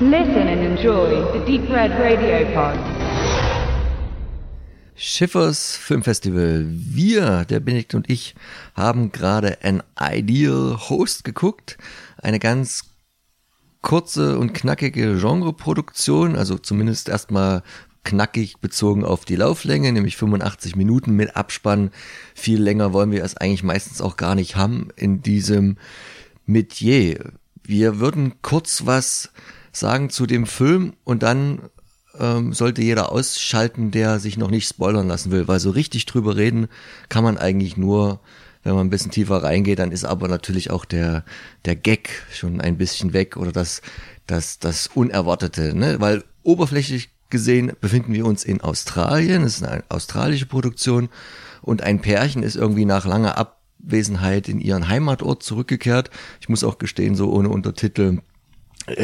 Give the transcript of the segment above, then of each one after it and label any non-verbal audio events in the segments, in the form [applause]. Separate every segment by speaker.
Speaker 1: Listen and enjoy the Deep Red Radio Pod.
Speaker 2: Schiffers Filmfestival. Wir, der Benedikt und ich, haben gerade ein Ideal Host geguckt. Eine ganz kurze und knackige Genreproduktion, also zumindest erstmal knackig bezogen auf die Lauflänge, nämlich 85 Minuten mit Abspann. Viel länger wollen wir es eigentlich meistens auch gar nicht haben in diesem Metier. Wir würden kurz was sagen zu dem Film und dann ähm, sollte jeder ausschalten, der sich noch nicht spoilern lassen will, weil so richtig drüber reden kann man eigentlich nur, wenn man ein bisschen tiefer reingeht, dann ist aber natürlich auch der, der Gag schon ein bisschen weg oder das, das, das Unerwartete, ne? weil oberflächlich gesehen befinden wir uns in Australien, es ist eine australische Produktion und ein Pärchen ist irgendwie nach langer Abwesenheit in ihren Heimatort zurückgekehrt. Ich muss auch gestehen, so ohne Untertitel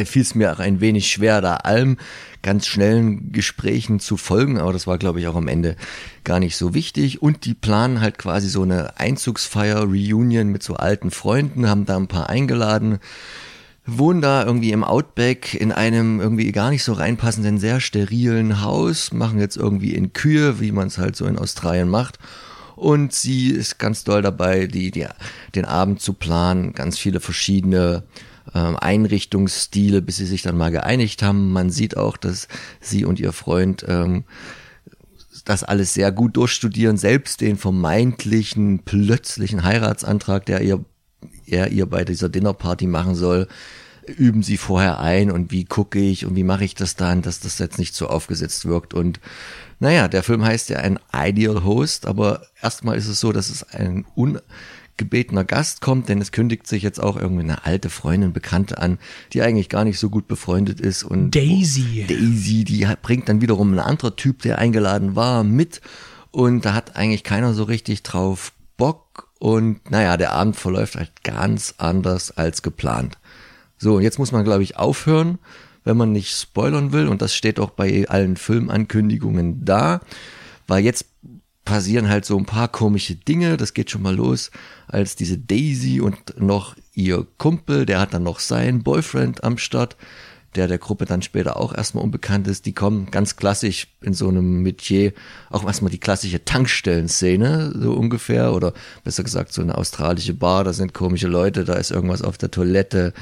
Speaker 2: fiel es mir auch ein wenig schwer, da allem ganz schnellen Gesprächen zu folgen, aber das war, glaube ich, auch am Ende gar nicht so wichtig. Und die planen halt quasi so eine Einzugsfeier, Reunion mit so alten Freunden, haben da ein paar eingeladen, wohnen da irgendwie im Outback in einem irgendwie gar nicht so reinpassenden, sehr sterilen Haus, machen jetzt irgendwie in Kühe, wie man es halt so in Australien macht. Und sie ist ganz doll dabei, die, die, den Abend zu planen, ganz viele verschiedene ähm, Einrichtungsstile, bis sie sich dann mal geeinigt haben. Man sieht auch, dass sie und ihr Freund ähm, das alles sehr gut durchstudieren, selbst den vermeintlichen plötzlichen Heiratsantrag, der ihr er ihr bei dieser Dinnerparty machen soll, üben sie vorher ein und wie gucke ich und wie mache ich das dann, dass das jetzt nicht so aufgesetzt wirkt. Und naja, der Film heißt ja ein Ideal Host, aber erstmal ist es so, dass es ein ungebetener Gast kommt, denn es kündigt sich jetzt auch irgendwie eine alte Freundin, Bekannte an, die eigentlich gar nicht so gut befreundet ist. Und
Speaker 3: Daisy.
Speaker 2: Daisy, die bringt dann wiederum ein anderer Typ, der eingeladen war, mit. Und da hat eigentlich keiner so richtig drauf Bock. Und naja, der Abend verläuft halt ganz anders als geplant. So, und jetzt muss man, glaube ich, aufhören, wenn man nicht spoilern will. Und das steht auch bei allen Filmankündigungen da. Weil jetzt passieren halt so ein paar komische Dinge. Das geht schon mal los, als diese Daisy und noch ihr Kumpel, der hat dann noch seinen Boyfriend am Start der der Gruppe dann später auch erstmal unbekannt ist, die kommen ganz klassisch in so einem Metier, auch erstmal die klassische Tankstellenszene, so ungefähr, oder besser gesagt so eine australische Bar, da sind komische Leute, da ist irgendwas auf der Toilette.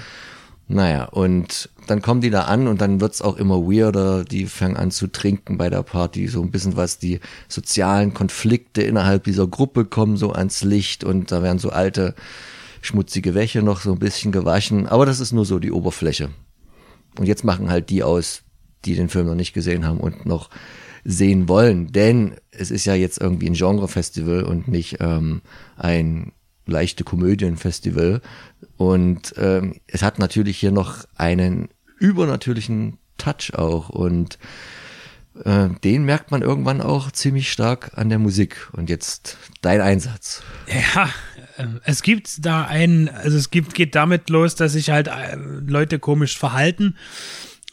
Speaker 2: Naja, und dann kommen die da an und dann wird's auch immer weirder, die fangen an zu trinken bei der Party, so ein bisschen was die sozialen Konflikte innerhalb dieser Gruppe kommen so ans Licht und da werden so alte schmutzige Wäsche noch so ein bisschen gewaschen, aber das ist nur so die Oberfläche. Und jetzt machen halt die aus, die den Film noch nicht gesehen haben und noch sehen wollen. Denn es ist ja jetzt irgendwie ein Genrefestival und nicht ähm, ein leichte Komödienfestival. Und ähm, es hat natürlich hier noch einen übernatürlichen Touch auch. Und äh, den merkt man irgendwann auch ziemlich stark an der Musik. Und jetzt dein Einsatz.
Speaker 3: Ja, ähm, es gibt da einen, also es gibt, geht damit los, dass sich halt äh, Leute komisch verhalten.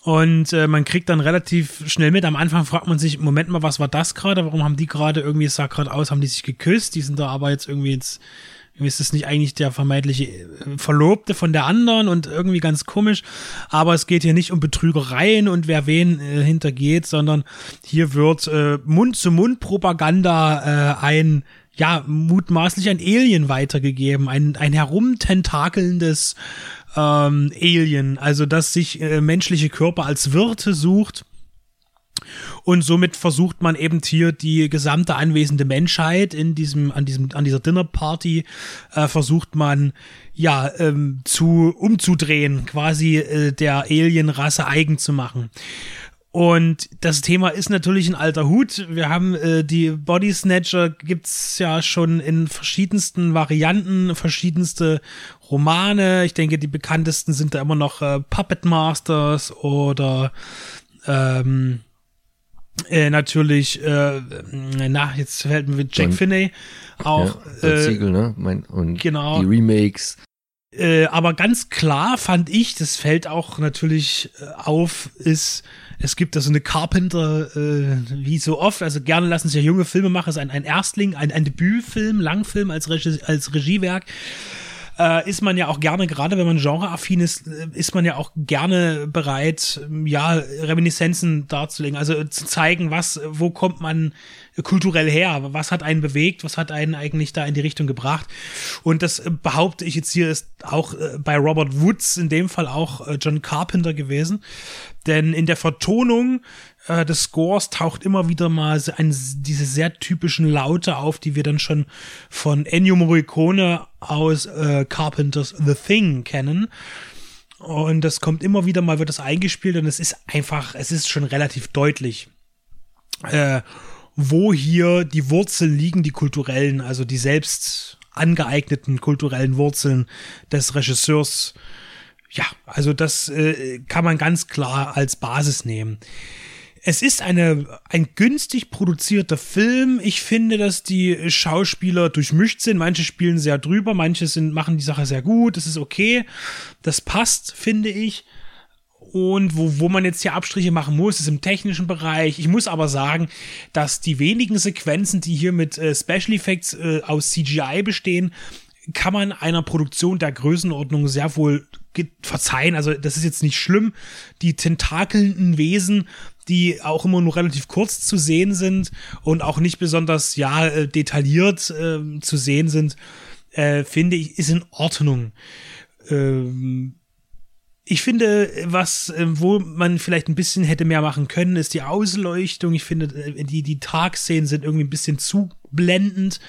Speaker 3: Und äh, man kriegt dann relativ schnell mit. Am Anfang fragt man sich, Moment mal, was war das gerade? Warum haben die gerade irgendwie, es sah gerade aus, haben die sich geküsst? Die sind da aber jetzt irgendwie jetzt, ist das nicht eigentlich der vermeintliche äh, Verlobte von der anderen und irgendwie ganz komisch. Aber es geht hier nicht um Betrügereien und wer wen äh, hintergeht, sondern hier wird äh, Mund-zu-Mund-Propaganda äh, ein ja, mutmaßlich ein Alien weitergegeben, ein, ein herumtentakelndes ähm, Alien, also das sich äh, menschliche Körper als Wirte sucht. Und somit versucht man eben hier die gesamte anwesende Menschheit in diesem, an diesem, an dieser Dinnerparty, äh, versucht man ja ähm, zu umzudrehen, quasi äh, der Alienrasse eigen zu machen. Und das Thema ist natürlich ein alter Hut. Wir haben äh, die Body Snatcher gibt's ja schon in verschiedensten Varianten, verschiedenste Romane. Ich denke, die bekanntesten sind da immer noch äh, Puppet Masters oder ähm, äh, natürlich, äh, na, jetzt fällt mir Jack Finney auch.
Speaker 2: Ja, äh, Siegel, ne? Mein, und
Speaker 3: genau.
Speaker 2: die Remakes.
Speaker 3: Äh, aber ganz klar fand ich, das fällt auch natürlich äh, auf, ist es gibt da so eine Carpenter, äh, wie so oft, also gerne lassen sich ja junge Filme machen, ist ein, ein Erstling, ein, ein Debütfilm, Langfilm als, Regie, als Regiewerk. Äh, ist man ja auch gerne, gerade wenn man genreaffin ist, äh, ist man ja auch gerne bereit, ja, Reminiszenzen darzulegen, also zu zeigen, was, wo kommt man kulturell her, was hat einen bewegt, was hat einen eigentlich da in die Richtung gebracht. Und das äh, behaupte ich jetzt hier ist auch äh, bei Robert Woods in dem Fall auch äh, John Carpenter gewesen. Denn in der Vertonung äh, des Scores taucht immer wieder mal ein, diese sehr typischen Laute auf, die wir dann schon von Ennio Morricone aus äh, Carpenters The Thing kennen. Und das kommt immer wieder mal, wird das eingespielt und es ist einfach, es ist schon relativ deutlich, äh, wo hier die Wurzeln liegen, die kulturellen, also die selbst angeeigneten kulturellen Wurzeln des Regisseurs. Ja, also das äh, kann man ganz klar als Basis nehmen es ist eine, ein günstig produzierter Film. Ich finde, dass die Schauspieler durchmischt sind. Manche spielen sehr drüber, manche sind, machen die Sache sehr gut. Das ist okay. Das passt, finde ich. Und wo, wo man jetzt hier Abstriche machen muss, ist im technischen Bereich. Ich muss aber sagen, dass die wenigen Sequenzen, die hier mit äh, Special Effects äh, aus CGI bestehen, kann man einer Produktion der Größenordnung sehr wohl verzeihen. Also das ist jetzt nicht schlimm. Die tentakelnden Wesen die auch immer nur relativ kurz zu sehen sind und auch nicht besonders ja äh, detailliert äh, zu sehen sind, äh, finde ich, ist in Ordnung. Ähm, ich finde, was, äh, wo man vielleicht ein bisschen hätte mehr machen können, ist die Ausleuchtung. Ich finde, äh, die, die Tagszenen sind irgendwie ein bisschen zu blendend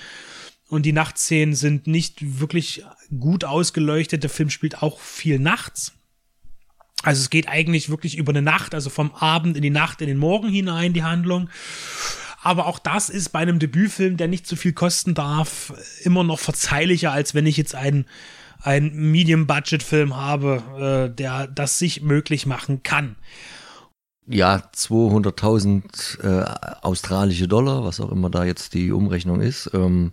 Speaker 3: und die Nachtszenen sind nicht wirklich gut ausgeleuchtet. Der Film spielt auch viel nachts. Also es geht eigentlich wirklich über eine Nacht, also vom Abend in die Nacht, in den Morgen hinein, die Handlung. Aber auch das ist bei einem Debütfilm, der nicht zu viel kosten darf, immer noch verzeihlicher, als wenn ich jetzt einen, einen Medium-Budget-Film habe, äh, der das sich möglich machen kann.
Speaker 2: Ja, 200.000 äh, australische Dollar, was auch immer da jetzt die Umrechnung ist. Ähm,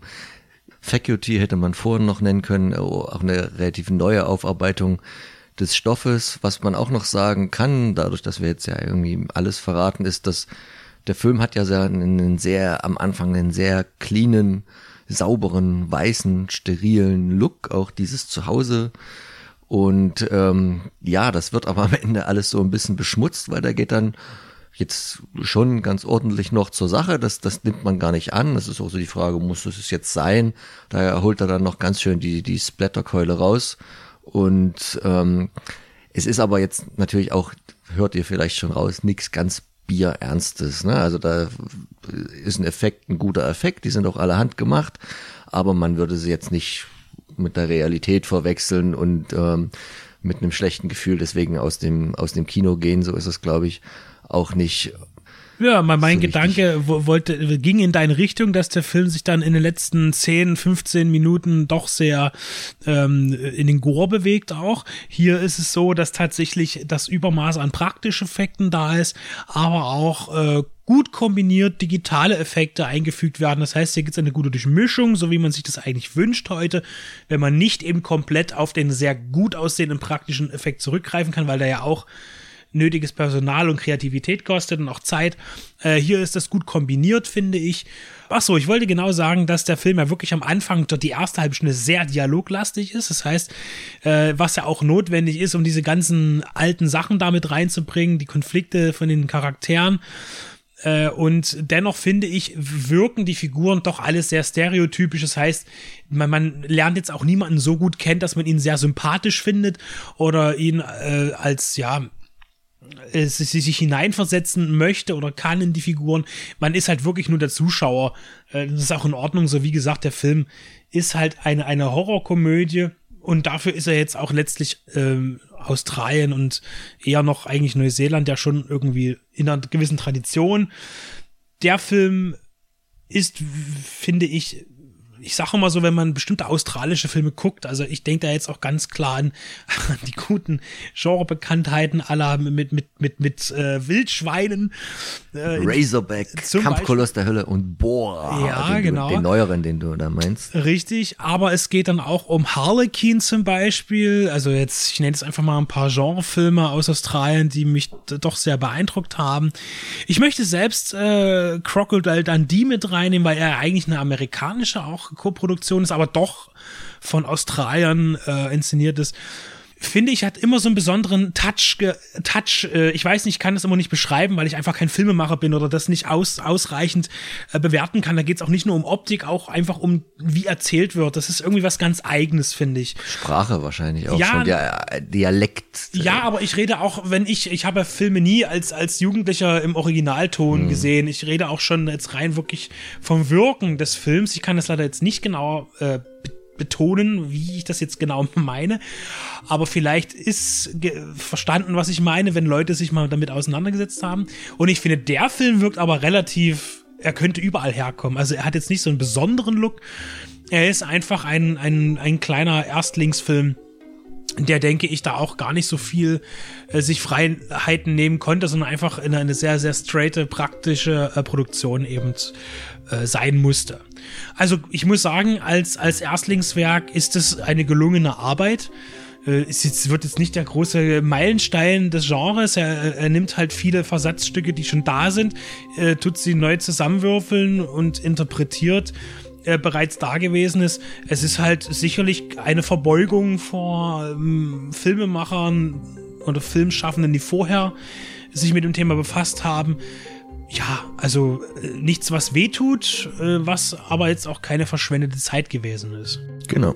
Speaker 2: Faculty hätte man vorhin noch nennen können, auch eine relativ neue Aufarbeitung des Stoffes. Was man auch noch sagen kann, dadurch, dass wir jetzt ja irgendwie alles verraten, ist, dass der Film hat ja einen sehr, am Anfang einen sehr cleanen, sauberen, weißen, sterilen Look, auch dieses Zuhause. Und ähm, ja, das wird aber am Ende alles so ein bisschen beschmutzt, weil da geht dann jetzt schon ganz ordentlich noch zur Sache. Das, das nimmt man gar nicht an. Das ist auch so die Frage, muss es jetzt sein? Daher holt er dann noch ganz schön die, die Splatterkeule raus und ähm, es ist aber jetzt natürlich auch, hört ihr vielleicht schon raus, nichts ganz Bierernstes. Ne? Also da ist ein Effekt, ein guter Effekt, die sind auch alle handgemacht, aber man würde sie jetzt nicht mit der Realität verwechseln und ähm, mit einem schlechten Gefühl deswegen aus dem, aus dem Kino gehen. So ist es, glaube ich, auch nicht.
Speaker 3: Ja, mein, mein so Gedanke wollte, ging in deine Richtung, dass der Film sich dann in den letzten 10, 15 Minuten doch sehr ähm, in den Gore bewegt auch. Hier ist es so, dass tatsächlich das Übermaß an praktischen Effekten da ist, aber auch äh, gut kombiniert digitale Effekte eingefügt werden. Das heißt, hier gibt es eine gute Durchmischung, so wie man sich das eigentlich wünscht heute, wenn man nicht eben komplett auf den sehr gut aussehenden praktischen Effekt zurückgreifen kann, weil der ja auch nötiges Personal und Kreativität kostet und auch Zeit. Äh, hier ist das gut kombiniert, finde ich. Achso, ich wollte genau sagen, dass der Film ja wirklich am Anfang, die erste halbe Stunde sehr dialoglastig ist. Das heißt, äh, was ja auch notwendig ist, um diese ganzen alten Sachen damit reinzubringen, die Konflikte von den Charakteren. Äh, und dennoch finde ich, wirken die Figuren doch alles sehr stereotypisch. Das heißt, man, man lernt jetzt auch niemanden so gut kennen, dass man ihn sehr sympathisch findet oder ihn äh, als, ja, äh, sich hineinversetzen möchte oder kann in die Figuren. Man ist halt wirklich nur der Zuschauer. Äh, das ist auch in Ordnung. So wie gesagt, der Film ist halt eine, eine Horrorkomödie und dafür ist er jetzt auch letztlich ähm, Australien und eher noch eigentlich Neuseeland ja schon irgendwie in einer gewissen Tradition. Der Film ist, finde ich, ich sage immer so, wenn man bestimmte australische Filme guckt, also ich denke da jetzt auch ganz klar an, an die guten Genrebekanntheiten aller mit, mit, mit, mit äh, Wildschweinen.
Speaker 2: Äh, Razorback, Kampfkoloss der Hölle und Boar.
Speaker 3: Ja, genau.
Speaker 2: den neueren, den du da meinst.
Speaker 3: Richtig, aber es geht dann auch um Harlequin zum Beispiel. Also jetzt, ich nenne jetzt einfach mal ein paar Genrefilme aus Australien, die mich doch sehr beeindruckt haben. Ich möchte selbst äh, Crocodile Dundee mit reinnehmen, weil er eigentlich eine amerikanische auch Co-Produktion ist, aber doch von Australiern äh, inszeniert ist finde ich, hat immer so einen besonderen Touch. Touch äh, ich weiß nicht, ich kann das immer nicht beschreiben, weil ich einfach kein Filmemacher bin oder das nicht aus, ausreichend äh, bewerten kann. Da geht es auch nicht nur um Optik, auch einfach um, wie erzählt wird. Das ist irgendwie was ganz Eigenes, finde ich.
Speaker 2: Sprache wahrscheinlich auch ja, schon, der äh, Dialekt.
Speaker 3: Ja, aber ich rede auch, wenn ich, ich habe Filme nie als, als Jugendlicher im Originalton mhm. gesehen. Ich rede auch schon jetzt rein wirklich vom Wirken des Films. Ich kann das leider jetzt nicht genau äh, betonen, wie ich das jetzt genau [laughs] meine. Aber vielleicht ist verstanden, was ich meine, wenn Leute sich mal damit auseinandergesetzt haben. Und ich finde, der Film wirkt aber relativ, er könnte überall herkommen. Also er hat jetzt nicht so einen besonderen Look. Er ist einfach ein, ein, ein kleiner Erstlingsfilm der denke ich da auch gar nicht so viel äh, sich Freiheiten nehmen konnte, sondern einfach in eine sehr, sehr straighte, praktische äh, Produktion eben äh, sein musste. Also ich muss sagen, als, als Erstlingswerk ist es eine gelungene Arbeit. Äh, es wird jetzt nicht der große Meilenstein des Genres. Er, er nimmt halt viele Versatzstücke, die schon da sind, äh, tut sie neu zusammenwürfeln und interpretiert äh, bereits da gewesen ist. Es ist halt sicherlich eine Verbeugung vor ähm, Filmemachern oder Filmschaffenden, die vorher sich mit dem Thema befasst haben. Ja, also äh, nichts, was wehtut, äh, was aber jetzt auch keine verschwendete Zeit gewesen ist.
Speaker 2: Genau.